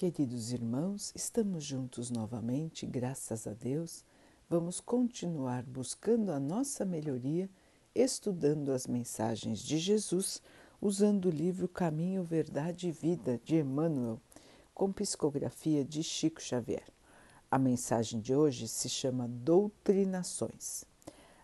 Queridos irmãos, estamos juntos novamente, graças a Deus. Vamos continuar buscando a nossa melhoria, estudando as mensagens de Jesus, usando o livro Caminho, Verdade e Vida de Emmanuel, com psicografia de Chico Xavier. A mensagem de hoje se chama Doutrinações.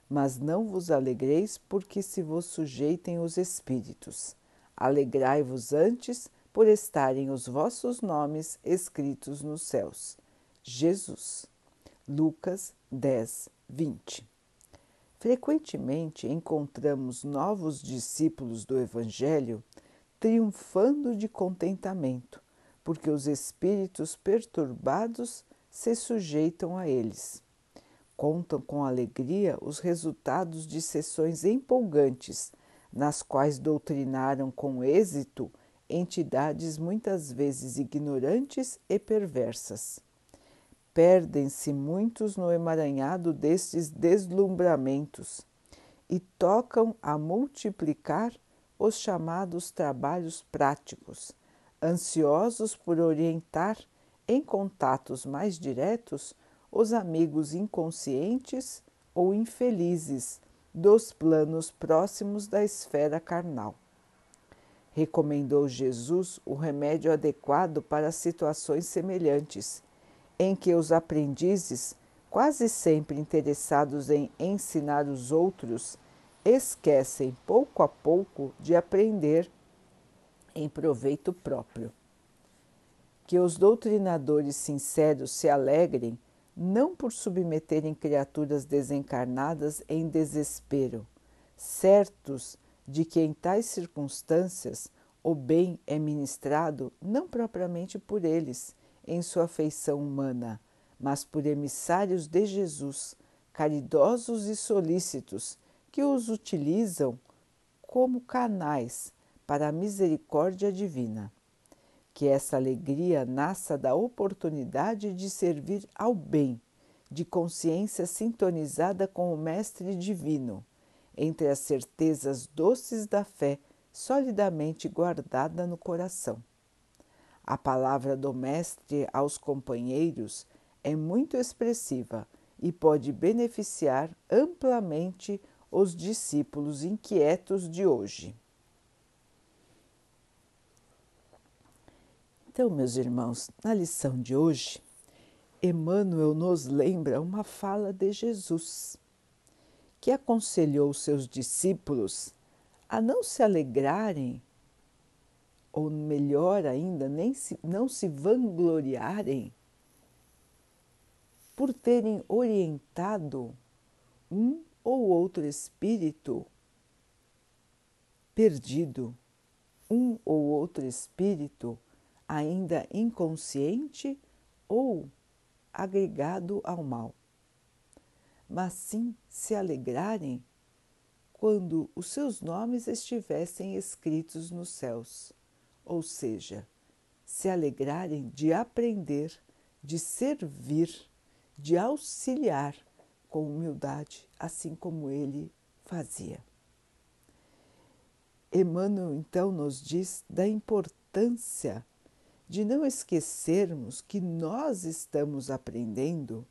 Mas não vos alegreis porque se vos sujeitem os espíritos. Alegrai-vos antes por estarem os vossos nomes escritos nos céus. Jesus. Lucas 10, 20. Frequentemente encontramos novos discípulos do Evangelho triunfando de contentamento, porque os espíritos perturbados se sujeitam a eles. Contam com alegria os resultados de sessões empolgantes, nas quais doutrinaram com êxito entidades muitas vezes ignorantes e perversas. Perdem-se muitos no emaranhado destes deslumbramentos e tocam a multiplicar os chamados trabalhos práticos, ansiosos por orientar em contatos mais diretos os amigos inconscientes ou infelizes dos planos próximos da esfera carnal recomendou Jesus o remédio adequado para situações semelhantes, em que os aprendizes, quase sempre interessados em ensinar os outros, esquecem pouco a pouco de aprender em proveito próprio. Que os doutrinadores sinceros se alegrem não por submeterem criaturas desencarnadas em desespero, certos de que em tais circunstâncias o bem é ministrado não propriamente por eles, em sua feição humana, mas por emissários de Jesus, caridosos e solícitos, que os utilizam como canais para a misericórdia divina. Que essa alegria nasça da oportunidade de servir ao bem, de consciência sintonizada com o Mestre Divino entre as certezas doces da fé solidamente guardada no coração. A palavra do Mestre aos companheiros é muito expressiva e pode beneficiar amplamente os discípulos inquietos de hoje. Então, meus irmãos, na lição de hoje, Emmanuel nos lembra uma fala de Jesus que aconselhou seus discípulos a não se alegrarem, ou melhor ainda, nem se, não se vangloriarem por terem orientado um ou outro espírito perdido, um ou outro espírito ainda inconsciente ou agregado ao mal mas sim se alegrarem quando os seus nomes estivessem escritos nos céus, ou seja, se alegrarem de aprender, de servir, de auxiliar com humildade, assim como ele fazia. Emmanuel então nos diz da importância de não esquecermos que nós estamos aprendendo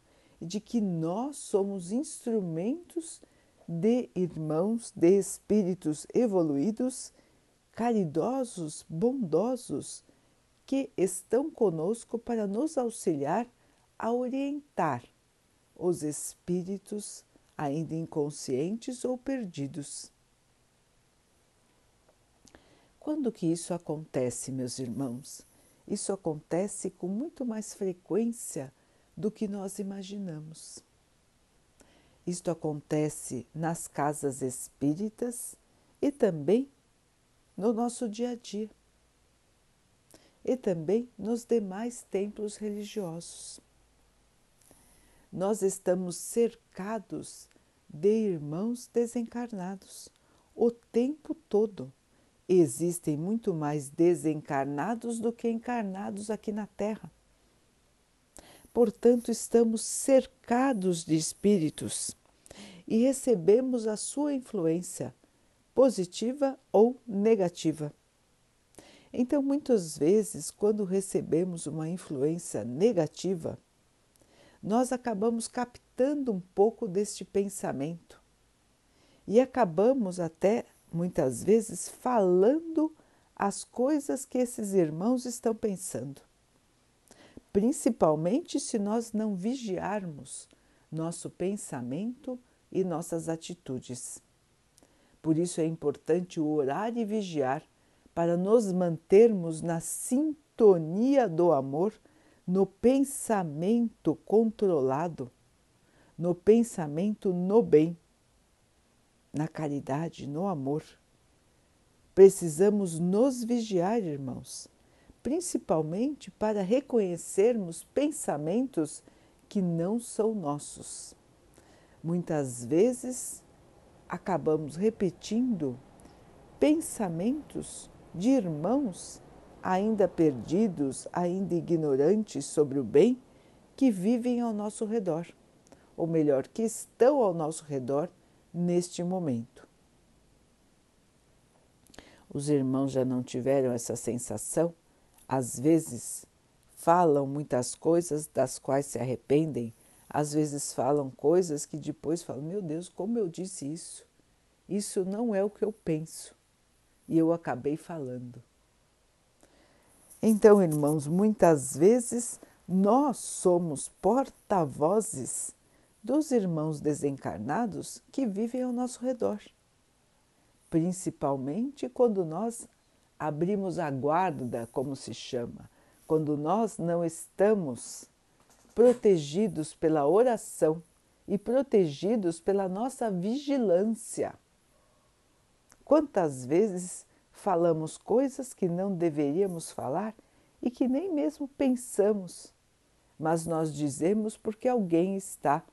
de que nós somos instrumentos de irmãos, de espíritos evoluídos, caridosos, bondosos, que estão conosco para nos auxiliar a orientar os espíritos ainda inconscientes ou perdidos. Quando que isso acontece, meus irmãos? Isso acontece com muito mais frequência do que nós imaginamos. Isto acontece nas casas espíritas e também no nosso dia a dia, e também nos demais templos religiosos. Nós estamos cercados de irmãos desencarnados o tempo todo. Existem muito mais desencarnados do que encarnados aqui na Terra. Portanto, estamos cercados de espíritos e recebemos a sua influência, positiva ou negativa. Então, muitas vezes, quando recebemos uma influência negativa, nós acabamos captando um pouco deste pensamento e acabamos até muitas vezes falando as coisas que esses irmãos estão pensando. Principalmente se nós não vigiarmos nosso pensamento e nossas atitudes. Por isso é importante orar e vigiar para nos mantermos na sintonia do amor, no pensamento controlado, no pensamento no bem, na caridade, no amor. Precisamos nos vigiar, irmãos, principalmente para reconhecermos pensamentos que não são nossos. Muitas vezes acabamos repetindo pensamentos de irmãos ainda perdidos, ainda ignorantes sobre o bem que vivem ao nosso redor, ou melhor, que estão ao nosso redor neste momento. Os irmãos já não tiveram essa sensação? Às vezes falam muitas coisas das quais se arrependem, às vezes falam coisas que depois falam: Meu Deus, como eu disse isso? Isso não é o que eu penso e eu acabei falando. Então, irmãos, muitas vezes nós somos porta-vozes dos irmãos desencarnados que vivem ao nosso redor, principalmente quando nós abrimos a guarda, como se chama, quando nós não estamos protegidos pela oração e protegidos pela nossa vigilância. Quantas vezes falamos coisas que não deveríamos falar e que nem mesmo pensamos, mas nós dizemos porque alguém está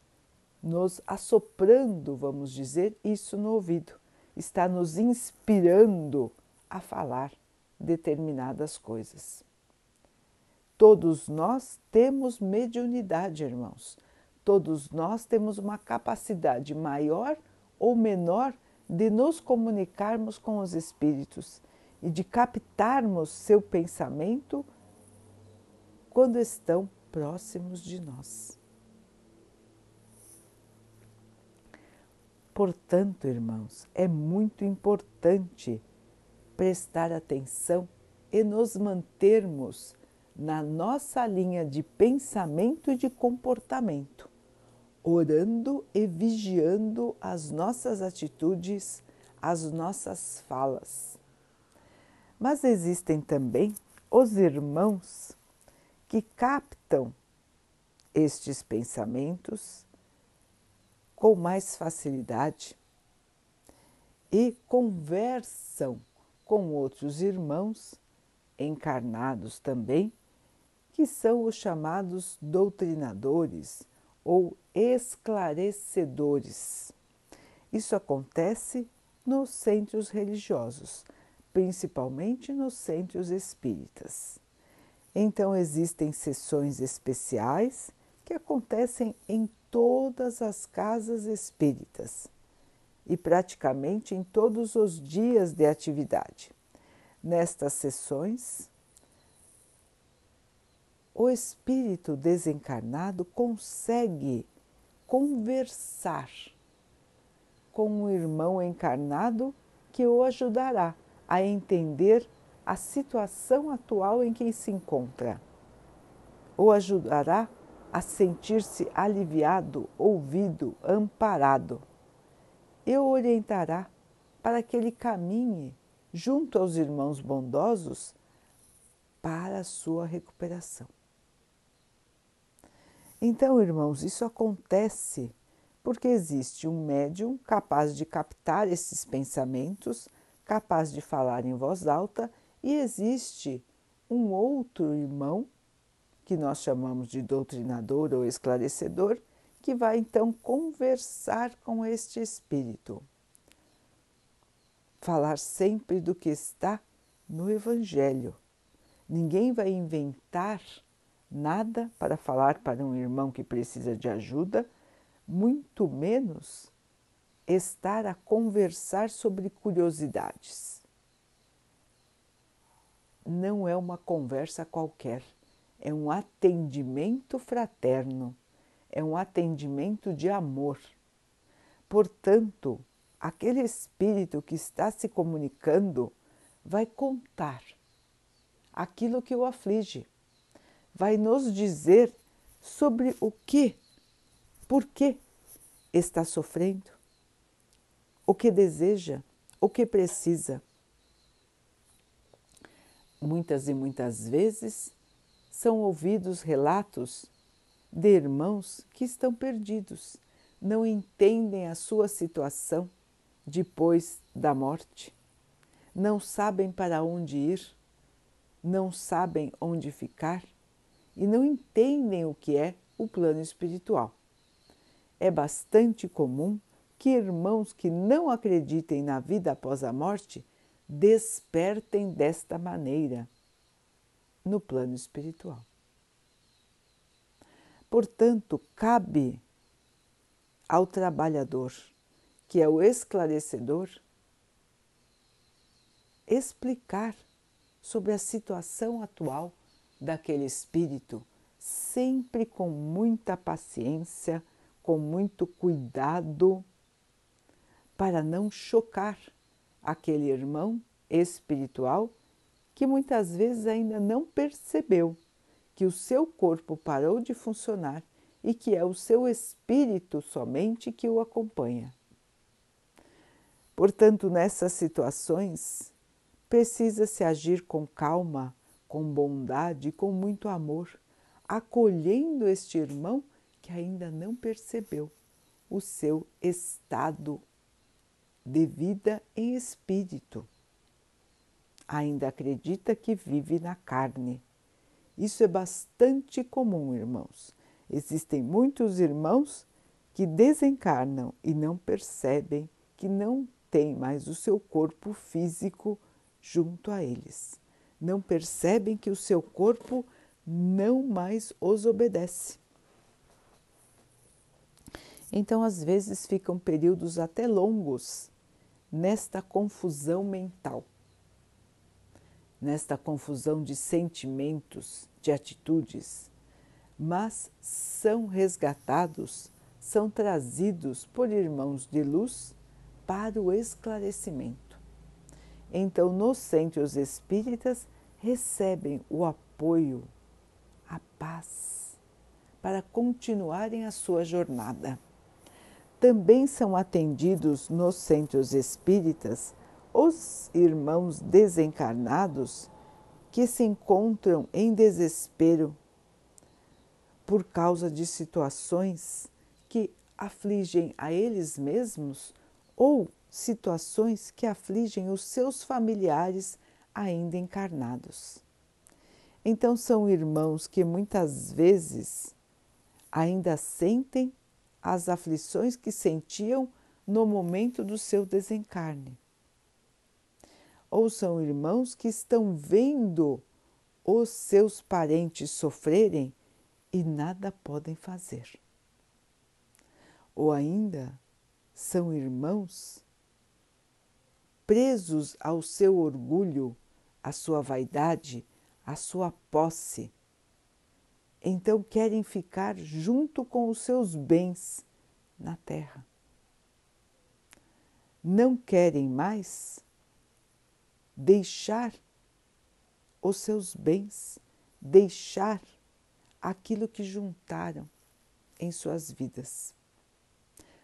nos assoprando, vamos dizer, isso no ouvido, está nos inspirando a falar determinadas coisas. Todos nós temos mediunidade, irmãos. Todos nós temos uma capacidade maior ou menor de nos comunicarmos com os espíritos e de captarmos seu pensamento quando estão próximos de nós. Portanto, irmãos, é muito importante prestar atenção e nos mantermos na nossa linha de pensamento e de comportamento orando e vigiando as nossas atitudes, as nossas falas. Mas existem também os irmãos que captam estes pensamentos com mais facilidade e conversam com outros irmãos encarnados também, que são os chamados doutrinadores ou esclarecedores. Isso acontece nos centros religiosos, principalmente nos centros espíritas. Então, existem sessões especiais que acontecem em todas as casas espíritas e praticamente em todos os dias de atividade. Nestas sessões, o espírito desencarnado consegue conversar com o irmão encarnado que o ajudará a entender a situação atual em que se encontra. O ajudará a sentir-se aliviado, ouvido, amparado. E o orientará para que ele caminhe junto aos irmãos bondosos para a sua recuperação. Então, irmãos, isso acontece porque existe um médium capaz de captar esses pensamentos, capaz de falar em voz alta, e existe um outro irmão, que nós chamamos de doutrinador ou esclarecedor, que vai então conversar com este espírito. Falar sempre do que está no Evangelho. Ninguém vai inventar nada para falar para um irmão que precisa de ajuda, muito menos estar a conversar sobre curiosidades. não é uma conversa qualquer, é um atendimento fraterno, é um atendimento de amor. Portanto, aquele espírito que está se comunicando vai contar aquilo que o aflige, vai nos dizer sobre o que, por que está sofrendo, o que deseja, o que precisa. Muitas e muitas vezes são ouvidos relatos de irmãos que estão perdidos, não entendem a sua situação depois da morte, não sabem para onde ir, não sabem onde ficar e não entendem o que é o plano espiritual. É bastante comum que irmãos que não acreditem na vida após a morte despertem desta maneira no plano espiritual. Portanto, cabe ao trabalhador, que é o esclarecedor, explicar sobre a situação atual daquele espírito, sempre com muita paciência, com muito cuidado, para não chocar aquele irmão espiritual que muitas vezes ainda não percebeu que o seu corpo parou de funcionar e que é o seu espírito somente que o acompanha. Portanto, nessas situações, precisa-se agir com calma, com bondade com muito amor, acolhendo este irmão que ainda não percebeu o seu estado de vida em espírito. Ainda acredita que vive na carne. Isso é bastante comum, irmãos. Existem muitos irmãos que desencarnam e não percebem que não têm mais o seu corpo físico junto a eles não percebem que o seu corpo não mais os obedece. Então, às vezes, ficam períodos até longos nesta confusão mental, nesta confusão de sentimentos, de atitudes, mas são resgatados, são trazidos por irmãos de luz para o esclarecimento. Então, nos centros espíritas, recebem o apoio, a paz, para continuarem a sua jornada. Também são atendidos nos centros espíritas os irmãos desencarnados que se encontram em desespero por causa de situações que afligem a eles mesmos ou situações que afligem os seus familiares ainda encarnados. Então, são irmãos que muitas vezes ainda sentem as aflições que sentiam no momento do seu desencarne. Ou são irmãos que estão vendo os seus parentes sofrerem e nada podem fazer. Ou ainda são irmãos presos ao seu orgulho a sua vaidade, a sua posse. Então querem ficar junto com os seus bens na terra. Não querem mais deixar os seus bens, deixar aquilo que juntaram em suas vidas.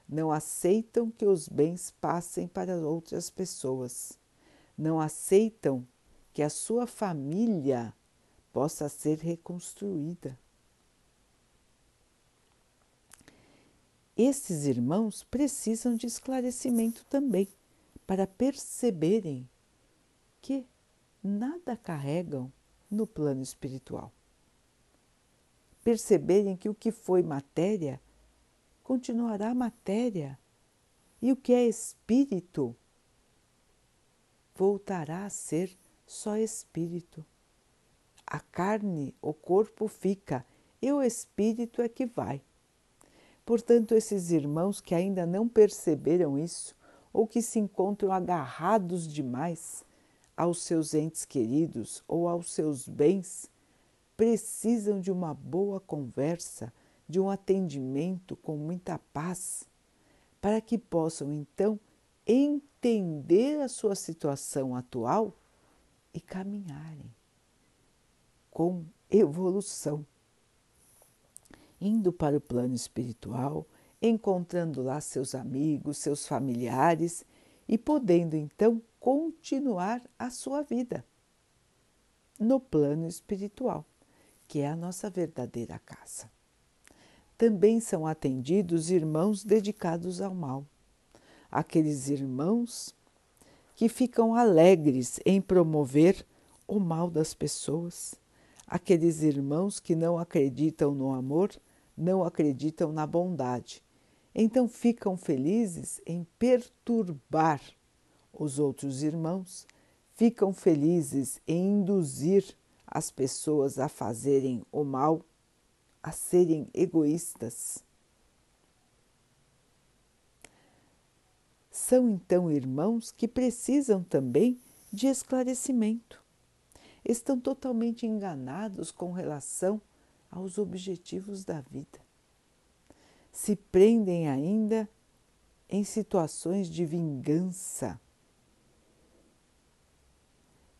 Não aceitam que os bens passem para outras pessoas. Não aceitam que a sua família possa ser reconstruída. Esses irmãos precisam de esclarecimento também, para perceberem que nada carregam no plano espiritual. Perceberem que o que foi matéria continuará matéria e o que é espírito voltará a ser só espírito. A carne, o corpo fica e o espírito é que vai. Portanto, esses irmãos que ainda não perceberam isso ou que se encontram agarrados demais aos seus entes queridos ou aos seus bens precisam de uma boa conversa, de um atendimento com muita paz, para que possam então entender a sua situação atual e caminharem com evolução, indo para o plano espiritual, encontrando lá seus amigos, seus familiares e podendo então continuar a sua vida no plano espiritual, que é a nossa verdadeira casa. Também são atendidos irmãos dedicados ao mal, aqueles irmãos que ficam alegres em promover o mal das pessoas, aqueles irmãos que não acreditam no amor, não acreditam na bondade. Então ficam felizes em perturbar os outros irmãos, ficam felizes em induzir as pessoas a fazerem o mal, a serem egoístas. São então irmãos que precisam também de esclarecimento estão totalmente enganados com relação aos objetivos da vida. Se prendem ainda em situações de vingança.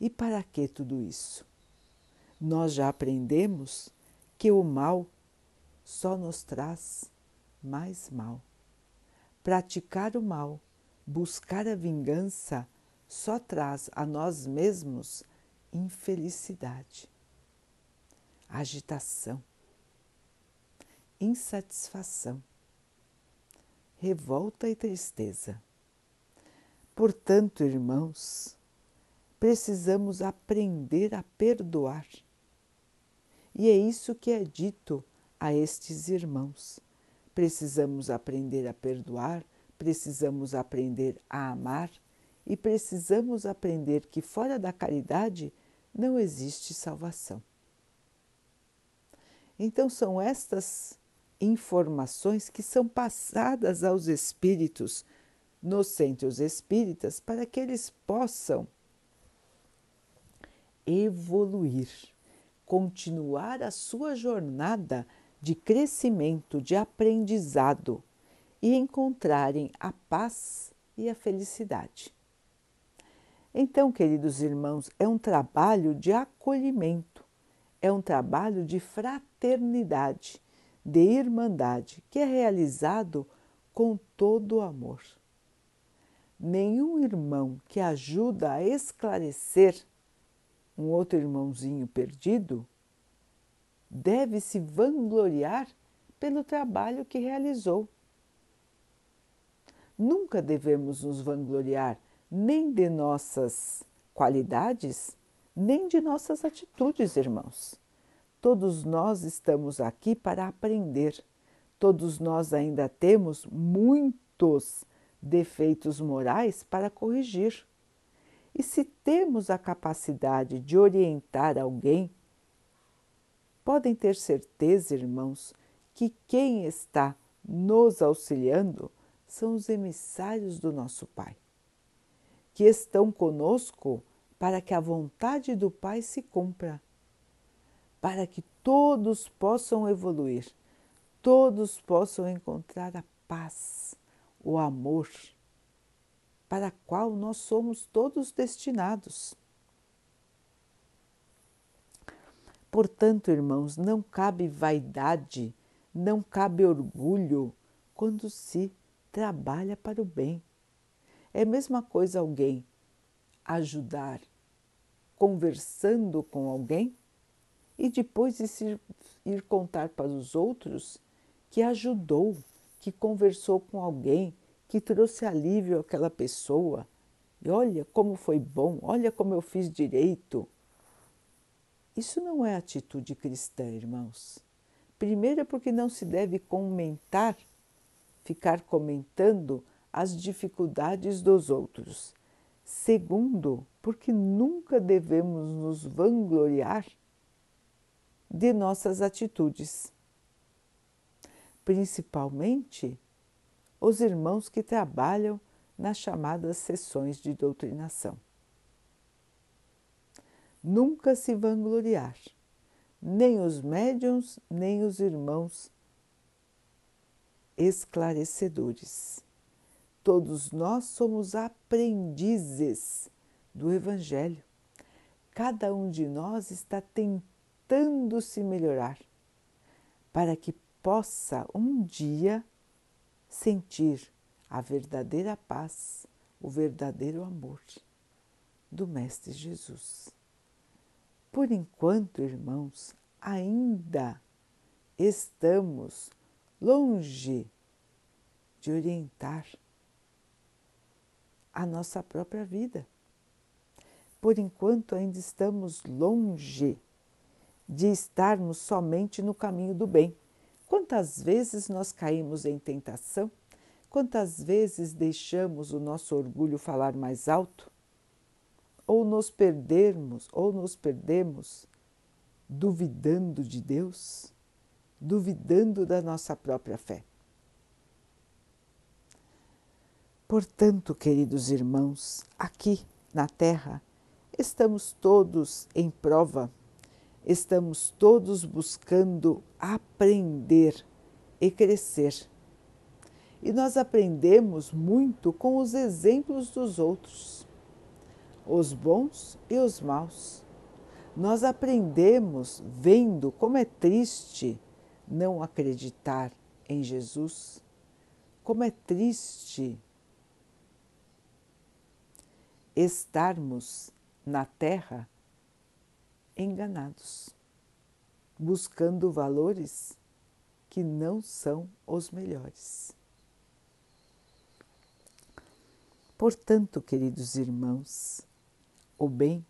E para que tudo isso? Nós já aprendemos que o mal só nos traz mais mal. Praticar o mal, buscar a vingança, só traz a nós mesmos infelicidade, agitação, insatisfação, revolta e tristeza. Portanto, irmãos, precisamos aprender a perdoar. E é isso que é dito a estes irmãos. Precisamos aprender a perdoar, precisamos aprender a amar e precisamos aprender que fora da caridade não existe salvação. Então, são estas informações que são passadas aos espíritos nos centros espíritas para que eles possam evoluir, continuar a sua jornada de crescimento, de aprendizado e encontrarem a paz e a felicidade. Então, queridos irmãos, é um trabalho de acolhimento, é um trabalho de fraternidade, de irmandade, que é realizado com todo o amor. Nenhum irmão que ajuda a esclarecer um outro irmãozinho perdido deve se vangloriar pelo trabalho que realizou. Nunca devemos nos vangloriar nem de nossas qualidades, nem de nossas atitudes, irmãos. Todos nós estamos aqui para aprender. Todos nós ainda temos muitos defeitos morais para corrigir. E se temos a capacidade de orientar alguém, podem ter certeza, irmãos, que quem está nos auxiliando são os emissários do nosso Pai que estão conosco para que a vontade do Pai se cumpra, para que todos possam evoluir, todos possam encontrar a paz, o amor, para a qual nós somos todos destinados. Portanto, irmãos, não cabe vaidade, não cabe orgulho quando se trabalha para o bem. É a mesma coisa alguém ajudar conversando com alguém e depois ir, ir contar para os outros que ajudou, que conversou com alguém, que trouxe alívio àquela pessoa. E olha como foi bom, olha como eu fiz direito. Isso não é atitude cristã, irmãos. Primeiro, porque não se deve comentar, ficar comentando as dificuldades dos outros. Segundo, porque nunca devemos nos vangloriar de nossas atitudes, principalmente os irmãos que trabalham nas chamadas sessões de doutrinação. nunca se vangloriar, nem os médiums, nem os irmãos esclarecedores. Todos nós somos aprendizes do Evangelho. Cada um de nós está tentando se melhorar para que possa um dia sentir a verdadeira paz, o verdadeiro amor do Mestre Jesus. Por enquanto, irmãos, ainda estamos longe de orientar a nossa própria vida. Por enquanto, ainda estamos longe de estarmos somente no caminho do bem. Quantas vezes nós caímos em tentação? Quantas vezes deixamos o nosso orgulho falar mais alto? Ou nos perdermos, ou nos perdemos duvidando de Deus, duvidando da nossa própria fé. Portanto, queridos irmãos, aqui na Terra estamos todos em prova estamos todos buscando aprender e crescer. E nós aprendemos muito com os exemplos dos outros, os bons e os maus. Nós aprendemos vendo como é triste não acreditar em Jesus, como é triste estarmos na Terra enganados, buscando valores que não são os melhores. Portanto, queridos irmãos, o bem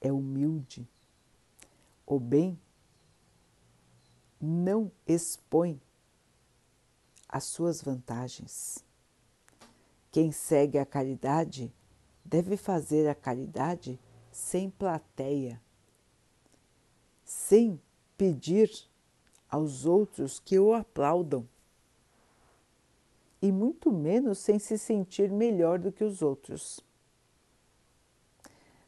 é humilde, o bem não expõe as suas vantagens. Quem segue a caridade deve fazer a caridade sem plateia, sem pedir aos outros que o aplaudam e muito menos sem se sentir melhor do que os outros.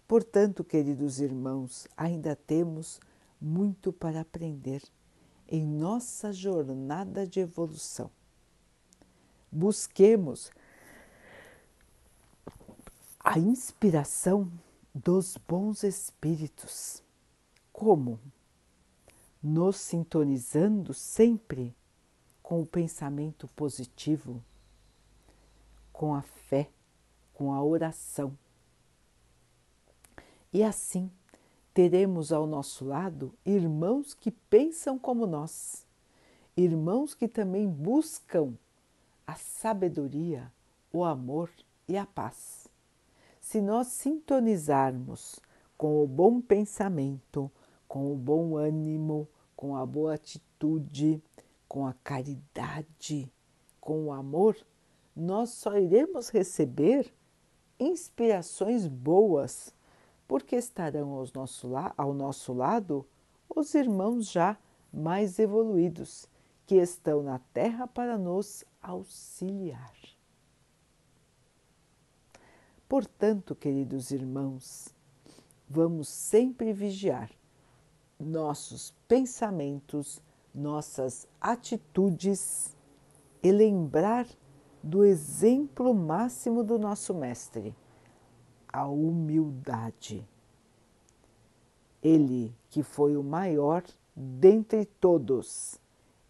Portanto, queridos irmãos, ainda temos muito para aprender em nossa jornada de evolução. Busquemos a inspiração dos bons espíritos como? Nos sintonizando sempre com o pensamento positivo, com a fé, com a oração. E assim teremos ao nosso lado irmãos que pensam como nós, irmãos que também buscam a sabedoria, o amor e a paz. Se nós sintonizarmos com o bom pensamento, com o bom ânimo, com a boa atitude, com a caridade, com o amor, nós só iremos receber inspirações boas, porque estarão ao nosso, ao nosso lado os irmãos já mais evoluídos, que estão na Terra para nos auxiliar. Portanto, queridos irmãos, vamos sempre vigiar nossos pensamentos, nossas atitudes e lembrar do exemplo máximo do nosso Mestre, a humildade. Ele, que foi o maior dentre todos,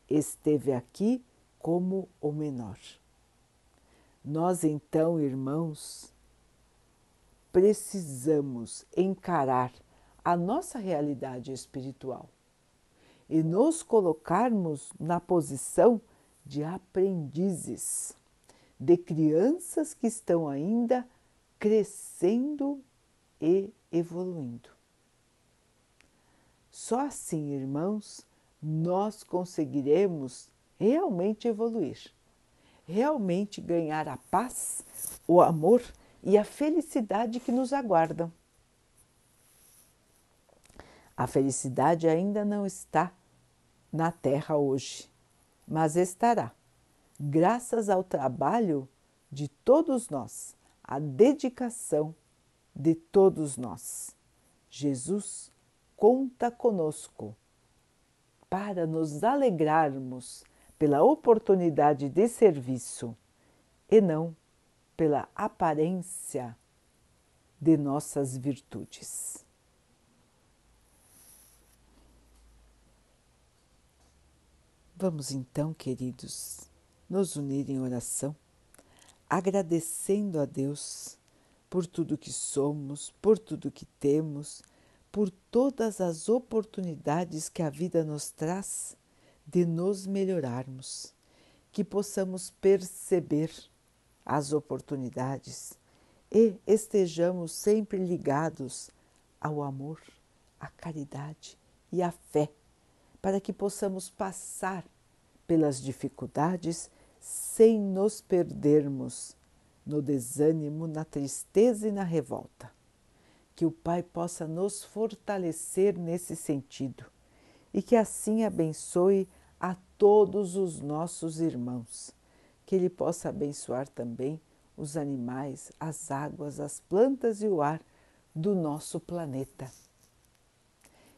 esteve aqui como o menor. Nós, então, irmãos, precisamos encarar a nossa realidade espiritual e nos colocarmos na posição de aprendizes, de crianças que estão ainda crescendo e evoluindo. Só assim, irmãos, nós conseguiremos realmente evoluir, realmente ganhar a paz, o amor e a felicidade que nos aguardam. A felicidade ainda não está na Terra hoje, mas estará, graças ao trabalho de todos nós, a dedicação de todos nós. Jesus conta conosco para nos alegrarmos pela oportunidade de serviço e não pela aparência de nossas virtudes. Vamos então, queridos, nos unir em oração, agradecendo a Deus por tudo que somos, por tudo que temos, por todas as oportunidades que a vida nos traz de nos melhorarmos, que possamos perceber as oportunidades e estejamos sempre ligados ao amor, à caridade e à fé para que possamos passar pelas dificuldades sem nos perdermos no desânimo, na tristeza e na revolta. Que o Pai possa nos fortalecer nesse sentido e que assim abençoe a todos os nossos irmãos. Que Ele possa abençoar também os animais, as águas, as plantas e o ar do nosso planeta